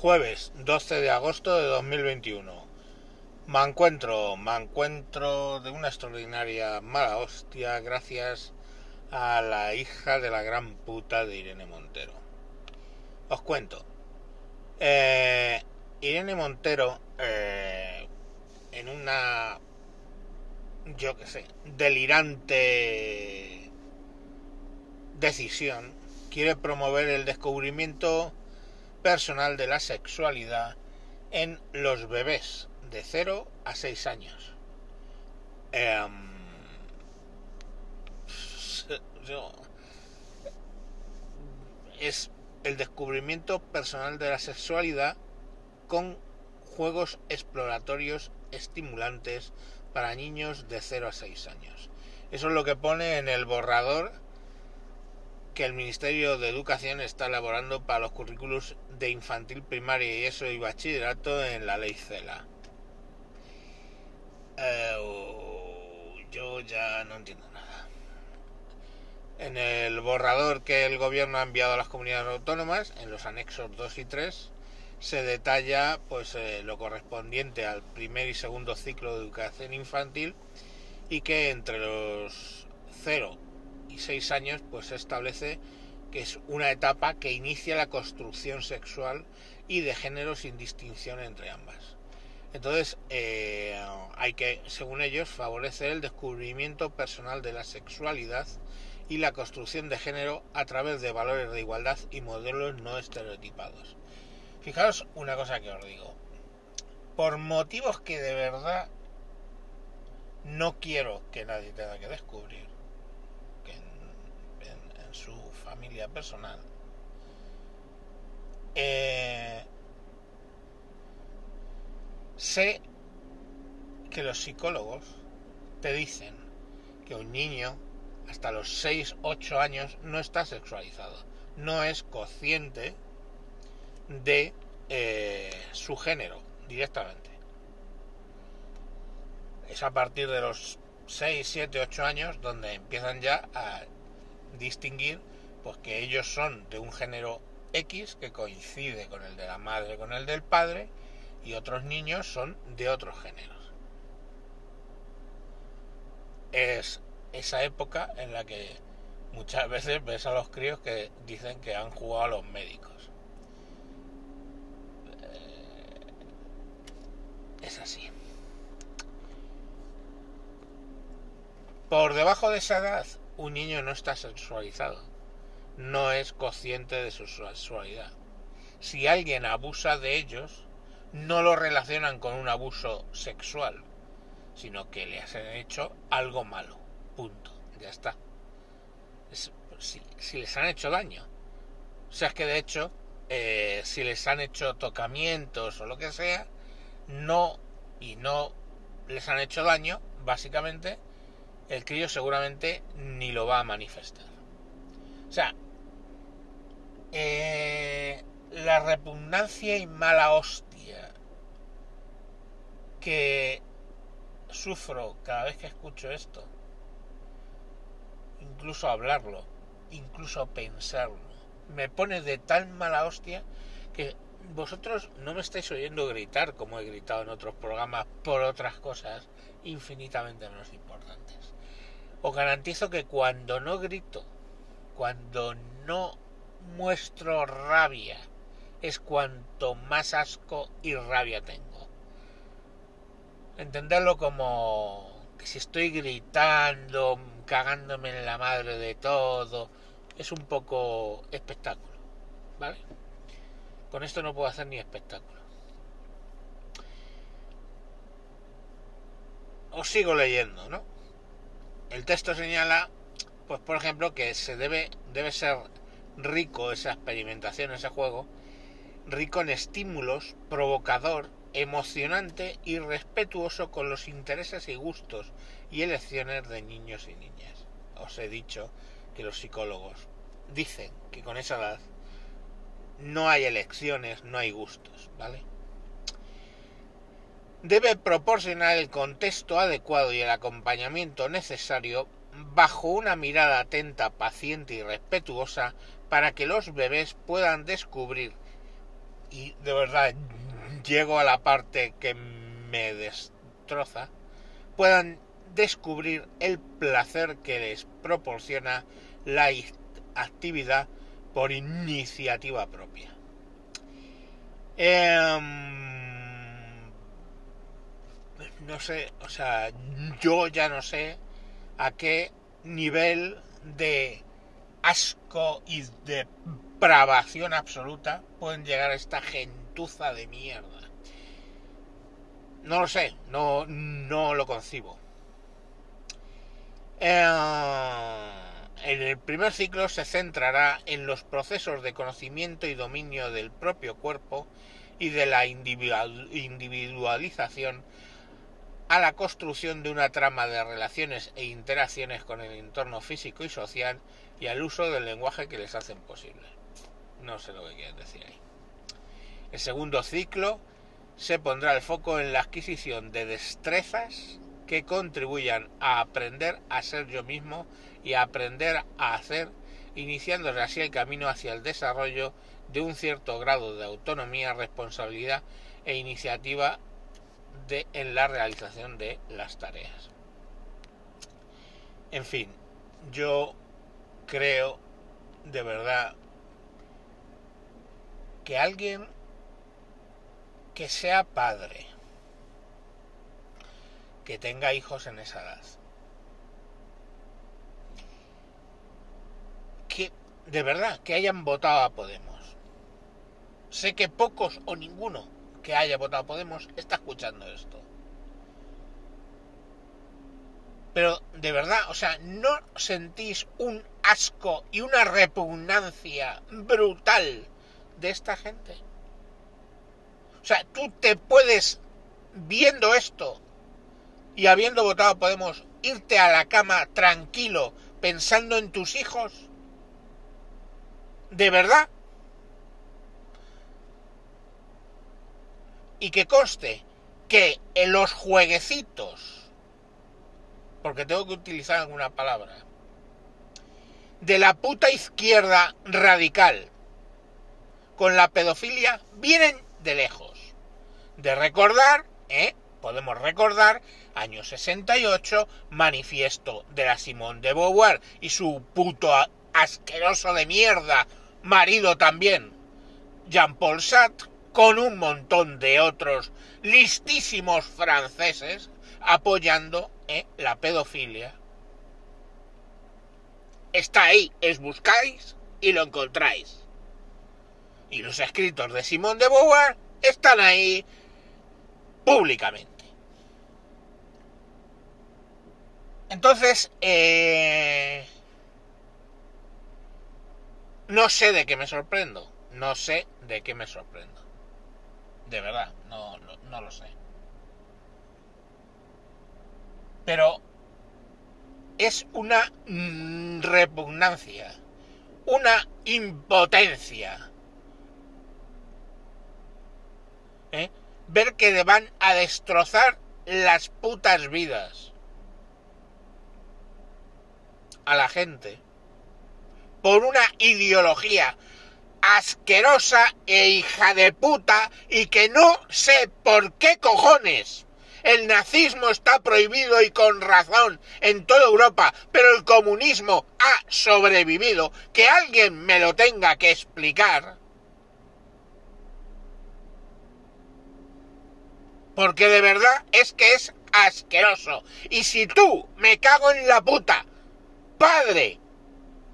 Jueves 12 de agosto de 2021. Me encuentro, me encuentro de una extraordinaria mala hostia gracias a la hija de la gran puta de Irene Montero. Os cuento. Eh, Irene Montero, eh, en una, yo qué sé, delirante decisión, quiere promover el descubrimiento personal de la sexualidad en los bebés de 0 a 6 años. Em, es el descubrimiento personal de la sexualidad con juegos exploratorios estimulantes para niños de 0 a 6 años. Eso es lo que pone en el borrador que el Ministerio de Educación está elaborando para los currículos de infantil, primaria y eso y bachillerato en la ley CELA. Eh, yo ya no entiendo nada. En el borrador que el gobierno ha enviado a las comunidades autónomas, en los anexos 2 y 3, se detalla pues eh, lo correspondiente al primer y segundo ciclo de educación infantil y que entre los 0 6 años, pues se establece que es una etapa que inicia la construcción sexual y de género sin distinción entre ambas. Entonces, eh, hay que, según ellos, favorecer el descubrimiento personal de la sexualidad y la construcción de género a través de valores de igualdad y modelos no estereotipados. Fijaos una cosa que os digo. Por motivos que de verdad no quiero que nadie tenga que descubrir, su familia personal, eh, sé que los psicólogos te dicen que un niño hasta los 6, 8 años no está sexualizado, no es consciente de eh, su género directamente. Es a partir de los 6, 7, 8 años donde empiezan ya a distinguir pues que ellos son de un género X que coincide con el de la madre con el del padre y otros niños son de otros géneros. Es esa época en la que muchas veces ves a los críos que dicen que han jugado a los médicos. Eh, es así. Por debajo de esa edad un niño no está sexualizado, no es consciente de su sexualidad. Si alguien abusa de ellos, no lo relacionan con un abuso sexual, sino que le han hecho algo malo. Punto. Ya está. si, les han hecho daño. O sea, es que de hecho, eh, si les han hecho tocamientos o lo que sea, no y no les han hecho daño, básicamente el crío seguramente ni lo va a manifestar. O sea, eh, la repugnancia y mala hostia que sufro cada vez que escucho esto, incluso hablarlo, incluso pensarlo, me pone de tal mala hostia que vosotros no me estáis oyendo gritar como he gritado en otros programas por otras cosas infinitamente menos importantes os garantizo que cuando no grito, cuando no muestro rabia, es cuanto más asco y rabia tengo. Entenderlo como que si estoy gritando, cagándome en la madre de todo, es un poco espectáculo, ¿vale? Con esto no puedo hacer ni espectáculo. Os sigo leyendo, ¿no? el texto señala, pues por ejemplo, que se debe, debe ser rico esa experimentación, ese juego, rico en estímulos, provocador, emocionante y respetuoso con los intereses y gustos y elecciones de niños y niñas. Os he dicho que los psicólogos dicen que con esa edad no hay elecciones, no hay gustos, ¿vale? debe proporcionar el contexto adecuado y el acompañamiento necesario bajo una mirada atenta, paciente y respetuosa para que los bebés puedan descubrir y de verdad llego a la parte que me destroza, puedan descubrir el placer que les proporciona la actividad por iniciativa propia. Em, no sé, o sea, yo ya no sé a qué nivel de asco y de depravación absoluta pueden llegar esta gentuza de mierda. No lo sé, no, no lo concibo. Eh, en el primer ciclo se centrará en los procesos de conocimiento y dominio del propio cuerpo y de la individualización a la construcción de una trama de relaciones e interacciones con el entorno físico y social y al uso del lenguaje que les hacen posible. No sé lo que quieren decir ahí. El segundo ciclo se pondrá el foco en la adquisición de destrezas que contribuyan a aprender a ser yo mismo y a aprender a hacer, iniciándose así el camino hacia el desarrollo de un cierto grado de autonomía, responsabilidad e iniciativa en la realización de las tareas. En fin, yo creo de verdad que alguien que sea padre, que tenga hijos en esa edad, que de verdad que hayan votado a Podemos. Sé que pocos o ninguno que haya votado a Podemos está escuchando esto. Pero de verdad, o sea, ¿no sentís un asco y una repugnancia brutal de esta gente? O sea, tú te puedes, viendo esto y habiendo votado Podemos, irte a la cama tranquilo pensando en tus hijos. ¿De verdad? Y que conste que en los jueguecitos porque tengo que utilizar alguna palabra, de la puta izquierda radical con la pedofilia vienen de lejos. De recordar, ¿eh? Podemos recordar, año 68, manifiesto de la Simón de Beauvoir y su puto asqueroso de mierda marido también, Jean-Paul Sartre, con un montón de otros listísimos franceses apoyando ¿eh? la pedofilia. Está ahí, es buscáis y lo encontráis. Y los escritos de Simón de Beauvoir están ahí públicamente. Entonces, eh, no sé de qué me sorprendo. No sé de qué me sorprendo. De verdad, no, no lo sé. pero es una mm, repugnancia, una impotencia. ¿Eh? Ver que van a destrozar las putas vidas a la gente por una ideología asquerosa e hija de puta y que no sé por qué cojones el nazismo está prohibido y con razón en toda Europa, pero el comunismo ha sobrevivido. Que alguien me lo tenga que explicar. Porque de verdad es que es asqueroso. Y si tú, me cago en la puta, padre,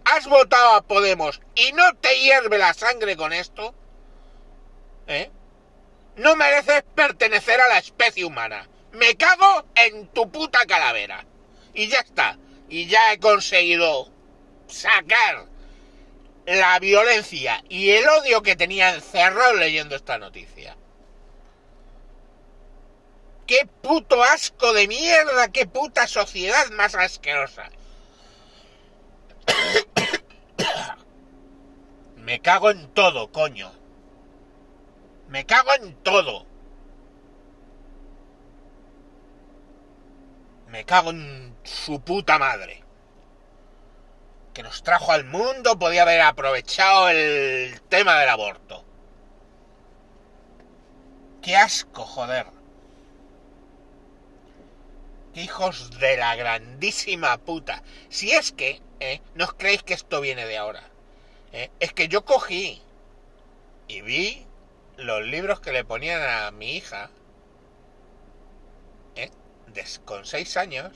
has votado a Podemos y no te hierve la sangre con esto, ¿eh? No mereces pertenecer a la especie humana me cago en tu puta calavera. Y ya está. Y ya he conseguido sacar la violencia y el odio que tenía encerrado leyendo esta noticia. ¡Qué puto asco de mierda! ¡Qué puta sociedad más asquerosa! Me cago en todo, coño. Me cago en todo. Me cago en su puta madre. Que nos trajo al mundo, podía haber aprovechado el tema del aborto. qué asco, joder. Hijos de la grandísima puta. Si es que, ¿eh? no os creéis que esto viene de ahora. ¿eh? Es que yo cogí y vi los libros que le ponían a mi hija ¿eh? con seis años,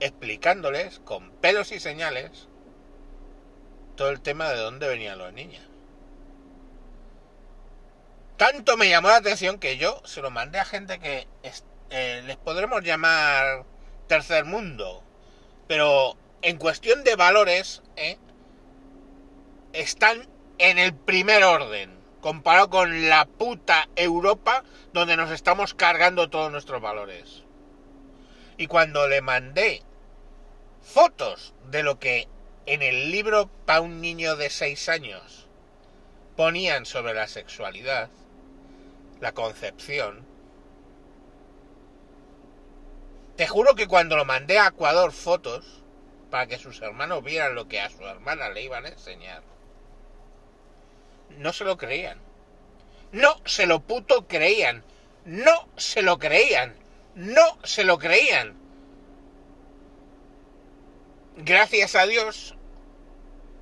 explicándoles con pelos y señales todo el tema de dónde venían los niños. Tanto me llamó la atención que yo se lo mandé a gente que eh, les podremos llamar tercer mundo, pero en cuestión de valores ¿eh? están en el primer orden, comparado con la puta Europa donde nos estamos cargando todos nuestros valores. Y cuando le mandé fotos de lo que en el libro para un niño de 6 años ponían sobre la sexualidad, la concepción, te juro que cuando lo mandé a Ecuador fotos, para que sus hermanos vieran lo que a su hermana le iban a enseñar, no se lo creían. No se lo puto creían. No se lo creían. No se lo creían gracias a Dios,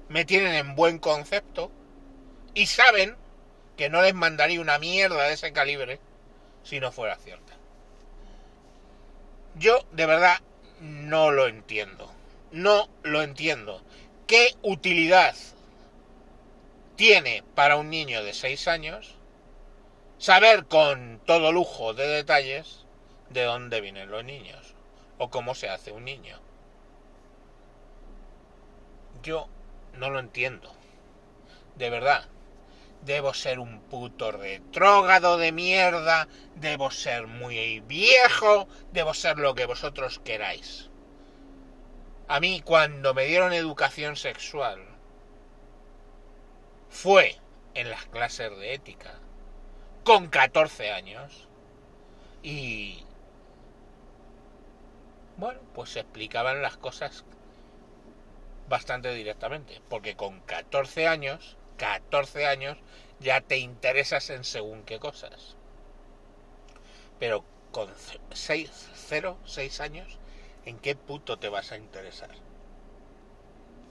me tienen en buen concepto y saben que no les mandaría una mierda de ese calibre si no fuera cierta. Yo de verdad no lo entiendo. No lo entiendo. ¿Qué utilidad tiene para un niño de 6 años saber con todo lujo de detalles de dónde vienen los niños o cómo se hace un niño? Yo no lo entiendo. De verdad. Debo ser un puto retrógado de mierda. Debo ser muy viejo. Debo ser lo que vosotros queráis. A mí cuando me dieron educación sexual fue en las clases de ética con 14 años y bueno, pues se explicaban las cosas bastante directamente, porque con 14 años, 14 años, ya te interesas en según qué cosas. Pero con 6, 0, 6 años, ¿en qué punto te vas a interesar?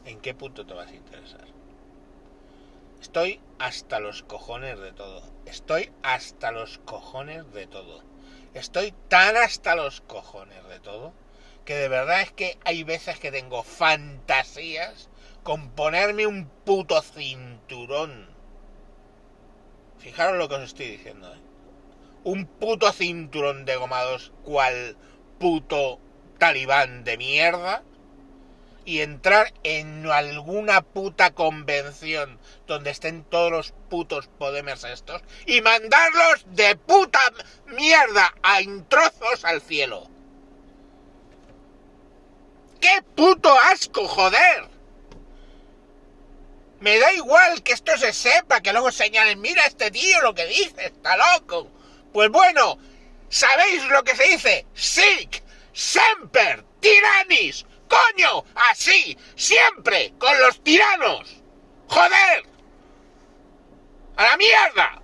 ¿En qué punto te vas a interesar? Estoy hasta los cojones de todo. Estoy hasta los cojones de todo. Estoy tan hasta los cojones de todo que de verdad es que hay veces que tengo fantasías con ponerme un puto cinturón. Fijaros lo que os estoy diciendo. ¿eh? Un puto cinturón de gomados cual puto talibán de mierda y entrar en alguna puta convención donde estén todos los putos podemers estos y mandarlos de puta mierda a trozos al cielo. ¡Qué puto asco, joder! Me da igual que esto se sepa, que luego señalen, mira este tío lo que dice, está loco. Pues bueno, ¿sabéis lo que se dice? Sic, semper, tiranis, coño, así, siempre, con los tiranos. Joder. A la mierda.